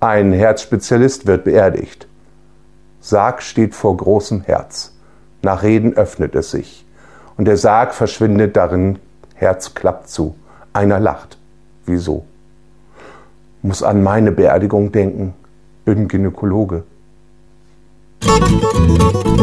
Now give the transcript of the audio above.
Ein Herzspezialist wird beerdigt. Sarg steht vor großem Herz. Nach Reden öffnet es sich. Und der Sarg verschwindet darin. Herz klappt zu. Einer lacht. Wieso? Muss an meine Beerdigung denken. Bin Gynäkologe. Musik